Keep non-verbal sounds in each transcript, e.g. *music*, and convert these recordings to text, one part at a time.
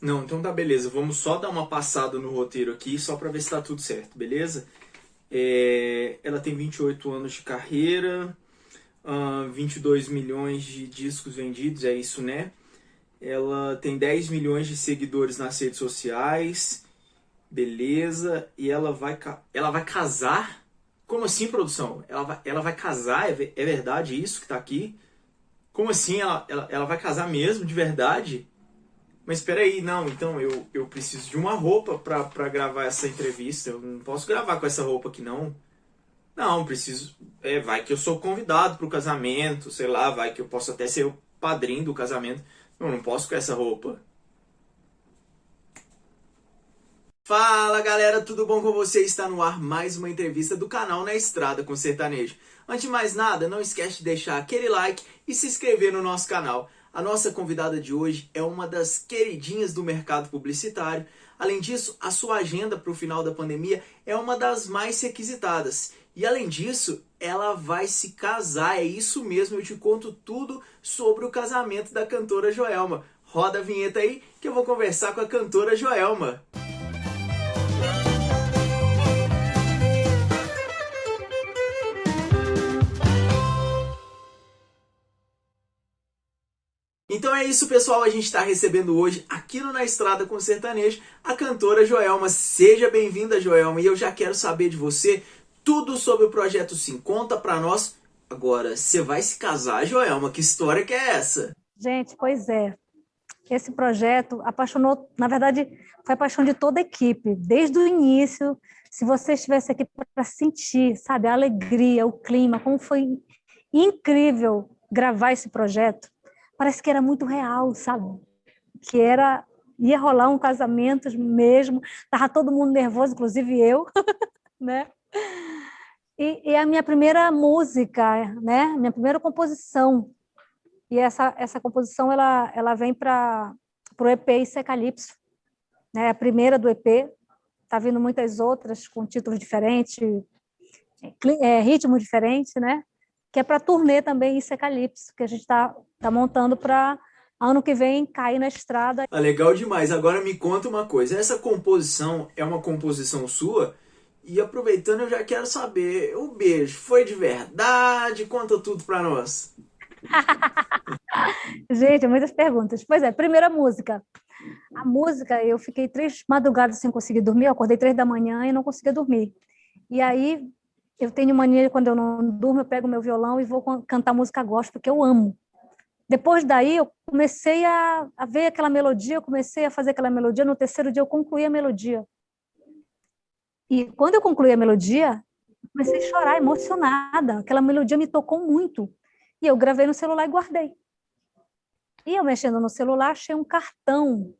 Não, então tá beleza. Vamos só dar uma passada no roteiro aqui, só para ver se tá tudo certo, beleza? É, ela tem 28 anos de carreira, uh, 22 milhões de discos vendidos, é isso, né? Ela tem 10 milhões de seguidores nas redes sociais, beleza? E ela vai, ela vai casar? Como assim, produção? Ela vai, ela vai casar? É, é verdade isso que tá aqui? Como assim? Ela, ela, ela vai casar mesmo, de verdade? Mas espera aí, não, então eu, eu preciso de uma roupa para gravar essa entrevista. Eu não posso gravar com essa roupa aqui, não. Não, preciso. É, vai que eu sou convidado para o casamento, sei lá, vai que eu posso até ser o padrinho do casamento. Eu não posso com essa roupa. Fala galera, tudo bom com você? Está no ar mais uma entrevista do canal Na Estrada com Sertanejo. Antes de mais nada, não esquece de deixar aquele like e se inscrever no nosso canal. A nossa convidada de hoje é uma das queridinhas do mercado publicitário. Além disso, a sua agenda para o final da pandemia é uma das mais requisitadas. E além disso, ela vai se casar. É isso mesmo, eu te conto tudo sobre o casamento da cantora Joelma. Roda a vinheta aí que eu vou conversar com a cantora Joelma. Então é isso, pessoal. A gente está recebendo hoje, aqui no Na Estrada com Sertanejo, a cantora Joelma. Seja bem-vinda, Joelma. E eu já quero saber de você tudo sobre o projeto Sim. Conta para nós. Agora, você vai se casar, Joelma? Que história que é essa? Gente, pois é. Esse projeto apaixonou, na verdade, foi a paixão de toda a equipe, desde o início. Se você estivesse aqui para sentir, sabe, a alegria, o clima, como foi incrível gravar esse projeto parece que era muito real, sabe? Que era ia rolar um casamento mesmo, tava todo mundo nervoso, inclusive eu, *laughs* né? E, e, a minha primeira música, né? Minha primeira composição. E essa essa composição ela ela vem para o EP Secalipso, né? A primeira do EP. Tá vindo muitas outras com títulos diferentes, é, ritmo diferente, né? que é para turnê também isso é Calypso, que a gente está tá montando para ano que vem cair na estrada. Ah, legal demais. Agora me conta uma coisa, essa composição é uma composição sua? E aproveitando, eu já quero saber, o beijo foi de verdade? Conta tudo para nós. *laughs* gente, muitas perguntas. Pois é, primeira música. A música, eu fiquei três madrugadas sem conseguir dormir, eu acordei três da manhã e não conseguia dormir. E aí eu tenho mania, quando eu não durmo, eu pego meu violão e vou cantar música gospel, que eu amo. Depois daí, eu comecei a, a ver aquela melodia, eu comecei a fazer aquela melodia. No terceiro dia, eu concluí a melodia. E quando eu concluí a melodia, comecei a chorar, emocionada. Aquela melodia me tocou muito. E eu gravei no celular e guardei. E eu mexendo no celular, achei um cartão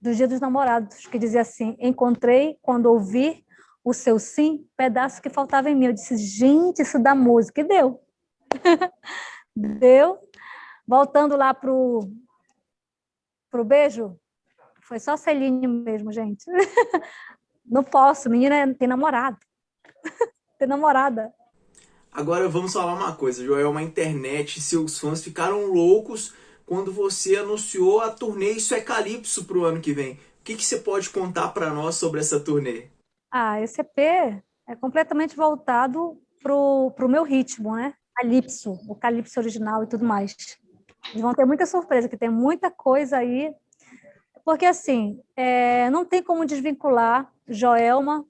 do Dia dos Namorados, que dizia assim: Encontrei quando ouvir o seu sim, pedaço que faltava em mim. Eu disse, gente, isso dá música. E deu. *laughs* deu. Voltando lá pro, pro beijo, foi só selinho mesmo, gente. *laughs* Não posso, menina tem namorado. *laughs* tem namorada. Agora vamos falar uma coisa, Joel, uma internet, seus fãs ficaram loucos quando você anunciou a turnê Isso é Calypso para o ano que vem. O que, que você pode contar para nós sobre essa turnê? Ah, esse EP é completamente voltado para o meu ritmo, né? Calypso, o calypso original e tudo mais. Vão ter muita surpresa, que tem muita coisa aí. Porque, assim, é, não tem como desvincular Joelma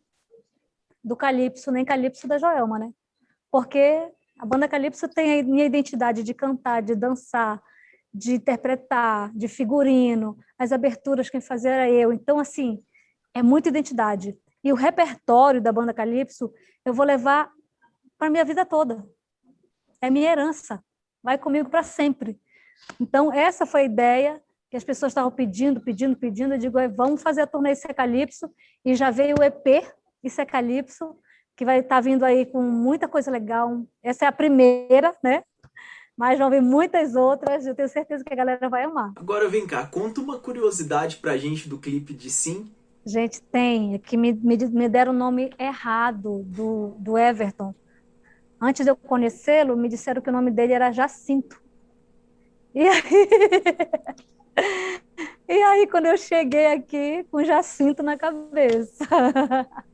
do Calypso, nem Calypso da Joelma, né? Porque a banda Calypso tem a minha identidade de cantar, de dançar, de interpretar, de figurino, as aberturas quem fazia era eu. Então, assim, é muita identidade. E o repertório da banda Calypso eu vou levar para minha vida toda. É minha herança. Vai comigo para sempre. Então, essa foi a ideia que as pessoas estavam pedindo, pedindo, pedindo. Eu digo, vamos fazer a turnê Isso é Calypso. E já veio o EP Isso é Calypso, que vai estar tá vindo aí com muita coisa legal. Essa é a primeira, né? Mas vão vir muitas outras. Eu tenho certeza que a galera vai amar. Agora, vem cá, conta uma curiosidade para a gente do clipe de Sim Gente, tem, é que me, me, me deram o nome errado do, do Everton. Antes de eu conhecê-lo, me disseram que o nome dele era Jacinto. E aí, *laughs* E aí, quando eu cheguei aqui, com Jacinto na cabeça. *laughs*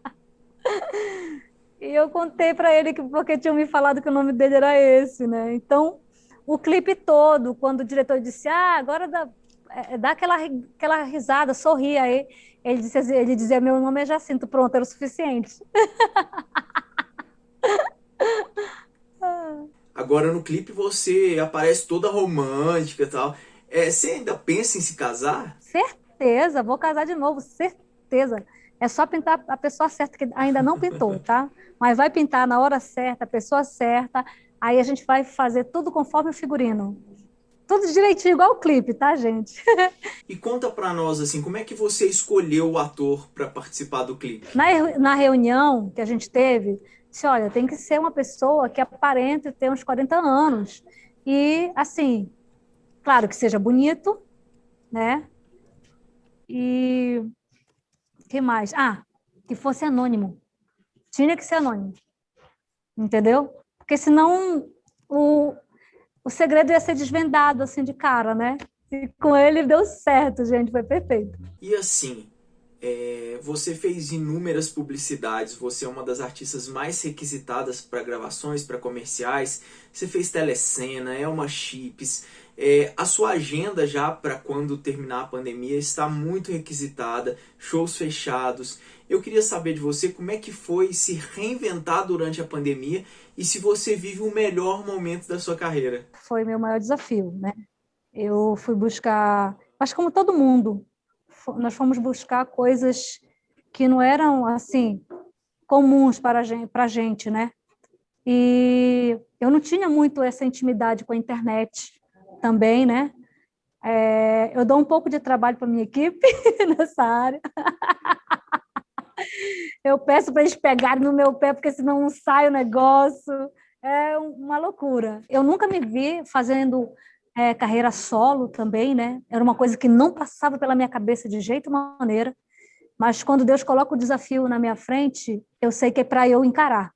e eu contei para ele que porque tinham me falado que o nome dele era esse, né? Então, o clipe todo, quando o diretor disse, ah, agora dá, é, dá aquela, aquela risada, sorri aí, ele, disse, ele dizia, meu nome é Jacinto, pronto, era o suficiente. *laughs* Agora no clipe você aparece toda romântica e tal. É, você ainda pensa em se casar? Certeza, vou casar de novo, certeza. É só pintar a pessoa certa, que ainda não pintou, tá? Mas vai pintar na hora certa, a pessoa certa. Aí a gente vai fazer tudo conforme o figurino. Tudo direitinho, igual o clipe, tá, gente? *laughs* e conta pra nós, assim, como é que você escolheu o ator para participar do clipe? Na, na reunião que a gente teve, disse, olha, tem que ser uma pessoa que aparente ter uns 40 anos. E, assim, claro que seja bonito, né? E que mais? Ah, que fosse anônimo. Tinha que ser anônimo. Entendeu? Porque senão o, o segredo ia ser desvendado assim de cara, né? E com ele deu certo, gente, foi perfeito. E assim, é, você fez inúmeras publicidades, você é uma das artistas mais requisitadas para gravações, para comerciais. Você fez telecena, é uma chips. É, a sua agenda já para quando terminar a pandemia está muito requisitada, shows fechados. Eu queria saber de você como é que foi se reinventar durante a pandemia e se você vive o melhor momento da sua carreira. Foi meu maior desafio, né? Eu fui buscar, acho como todo mundo, nós fomos buscar coisas que não eram assim comuns para a gente, para a gente, né? E eu não tinha muito essa intimidade com a internet também, né? É, eu dou um pouco de trabalho para minha equipe *laughs* nessa área. *laughs* eu peço para eles pegarem no meu pé, porque senão não sai o negócio. É uma loucura. Eu nunca me vi fazendo é, carreira solo também, né? Era uma coisa que não passava pela minha cabeça de jeito maneira. Mas quando Deus coloca o desafio na minha frente, eu sei que é para eu encarar.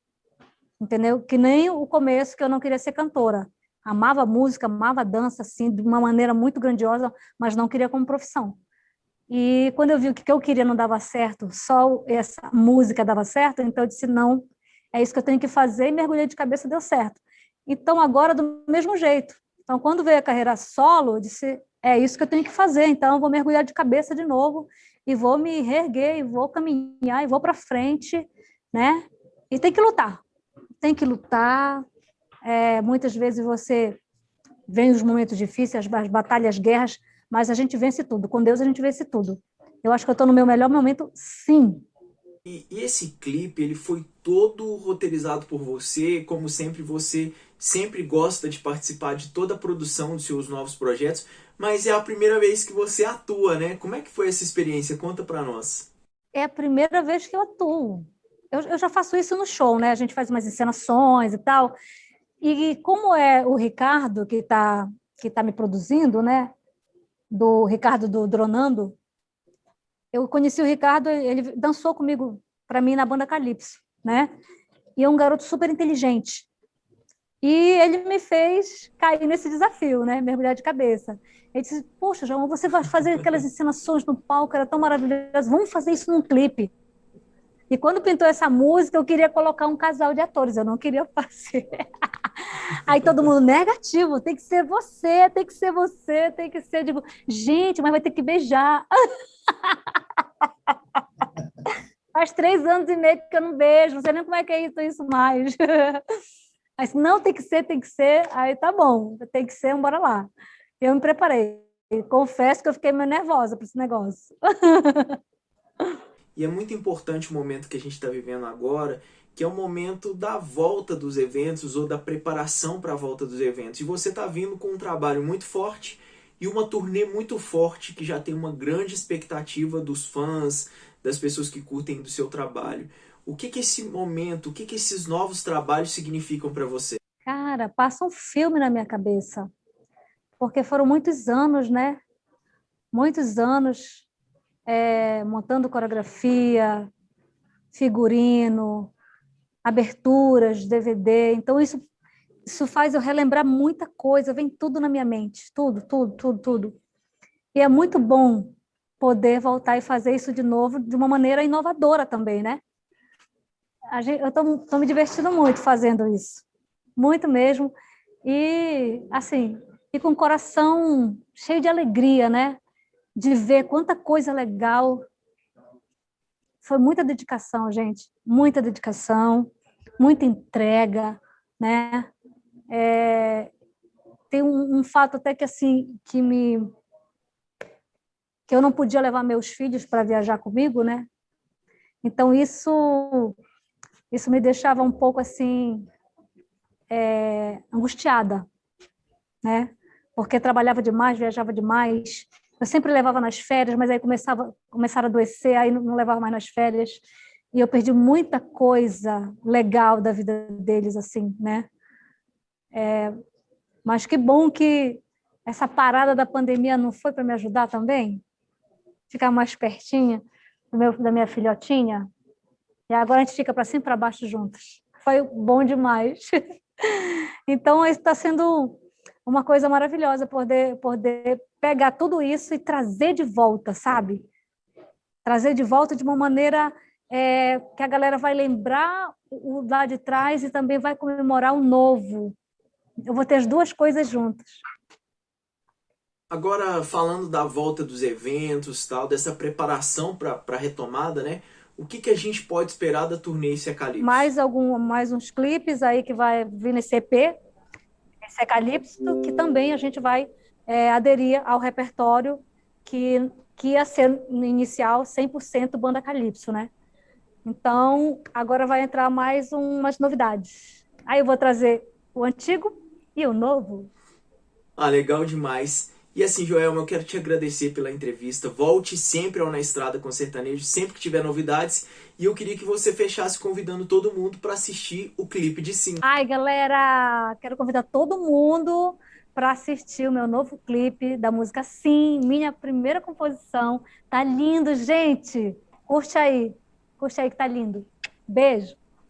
Entendeu? Que nem o começo que eu não queria ser cantora. Amava música, amava dança, assim, de uma maneira muito grandiosa, mas não queria como profissão. E quando eu vi o que eu queria não dava certo, só essa música dava certo, então eu disse: não, é isso que eu tenho que fazer, e mergulhei de cabeça, deu certo. Então, agora, do mesmo jeito, então, quando veio a carreira solo, eu disse, é isso que eu tenho que fazer, então eu vou mergulhar de cabeça de novo e vou me reerguer, e vou caminhar, e vou para frente, né? E tem que lutar, tem que lutar. É, muitas vezes você vem os momentos difíceis, as, as batalhas, as guerras, mas a gente vence tudo. Com Deus a gente vence tudo. Eu acho que eu estou no meu melhor momento, sim. E, e esse clipe, ele foi todo roteirizado por você, como sempre você sempre gosta de participar de toda a produção dos seus novos projetos, mas é a primeira vez que você atua, né? Como é que foi essa experiência? Conta para nós. É a primeira vez que eu atuo. Eu, eu, já faço isso no show, né? A gente faz umas encenações e tal. E como é o Ricardo que está que tá me produzindo, né? Do Ricardo do Dronando, eu conheci o Ricardo, ele dançou comigo para mim na banda Calypso, né? E é um garoto super inteligente. E ele me fez cair nesse desafio, né? Mergulhar de cabeça. Ele disse: Poxa, João, você vai fazer aquelas encenações no palco, era tão maravilhoso, vamos fazer isso num clipe. E quando pintou essa música, eu queria colocar um casal de atores, eu não queria *laughs* fazer. Aí todo mundo, negativo, tem que ser você, tem que ser você, tem que ser. Digo, gente, mas vai ter que beijar. *laughs* Faz três anos e meio que eu não beijo, não sei nem como é que é isso, isso mais. *laughs* Aí, não, tem que ser, tem que ser. Aí, tá bom, tem que ser, bora lá. Eu me preparei. Confesso que eu fiquei meio nervosa para esse negócio. *laughs* e é muito importante o momento que a gente está vivendo agora, que é o momento da volta dos eventos ou da preparação para a volta dos eventos. E você está vindo com um trabalho muito forte e uma turnê muito forte que já tem uma grande expectativa dos fãs, das pessoas que curtem do seu trabalho. O que que esse momento, o que que esses novos trabalhos significam para você? Cara, passa um filme na minha cabeça. Porque foram muitos anos, né? Muitos anos é, montando coreografia, figurino, aberturas, DVD. Então, isso, isso faz eu relembrar muita coisa, vem tudo na minha mente, tudo, tudo, tudo, tudo. E é muito bom poder voltar e fazer isso de novo de uma maneira inovadora também, né? Gente, eu estou me divertindo muito fazendo isso, muito mesmo. E, assim, e com o coração cheio de alegria, né? De ver quanta coisa legal. Foi muita dedicação, gente, muita dedicação, muita entrega, né? É, tem um, um, fato até que assim que me que eu não podia levar meus filhos para viajar comigo, né? Então isso isso me deixava um pouco assim é, angustiada, né? Porque trabalhava demais, viajava demais. Eu sempre levava nas férias, mas aí começava começaram a adoecer, aí não levava mais nas férias. E eu perdi muita coisa legal da vida deles, assim, né? É, mas que bom que essa parada da pandemia não foi para me ajudar também? Ficar mais pertinha do meu, da minha filhotinha. E agora a gente fica para cima e para baixo juntos. Foi bom demais. *laughs* então, está sendo uma coisa maravilhosa poder, poder pegar tudo isso e trazer de volta, sabe? Trazer de volta de uma maneira é, que a galera vai lembrar o lá de trás e também vai comemorar o novo, eu vou ter as duas coisas juntas. Agora, falando da volta dos eventos, tal, dessa preparação para a retomada, né? O que, que a gente pode esperar da turnê Secalipso? Mais, algum, mais uns clipes aí que vai vir nesse EP, Secalipso, que também a gente vai é, aderir ao repertório que, que ia ser no inicial 100% banda Calypso, né? Então, agora vai entrar mais umas novidades. Aí eu vou trazer o antigo e o novo? Ah, legal demais. E assim, Joelma, eu quero te agradecer pela entrevista. Volte sempre ao Na Estrada com Sertanejo, sempre que tiver novidades. E eu queria que você fechasse convidando todo mundo para assistir o clipe de Sim. Ai, galera, quero convidar todo mundo para assistir o meu novo clipe da música Sim, minha primeira composição. Tá lindo, gente. Curte aí. Aí que tá lindo. Beijo.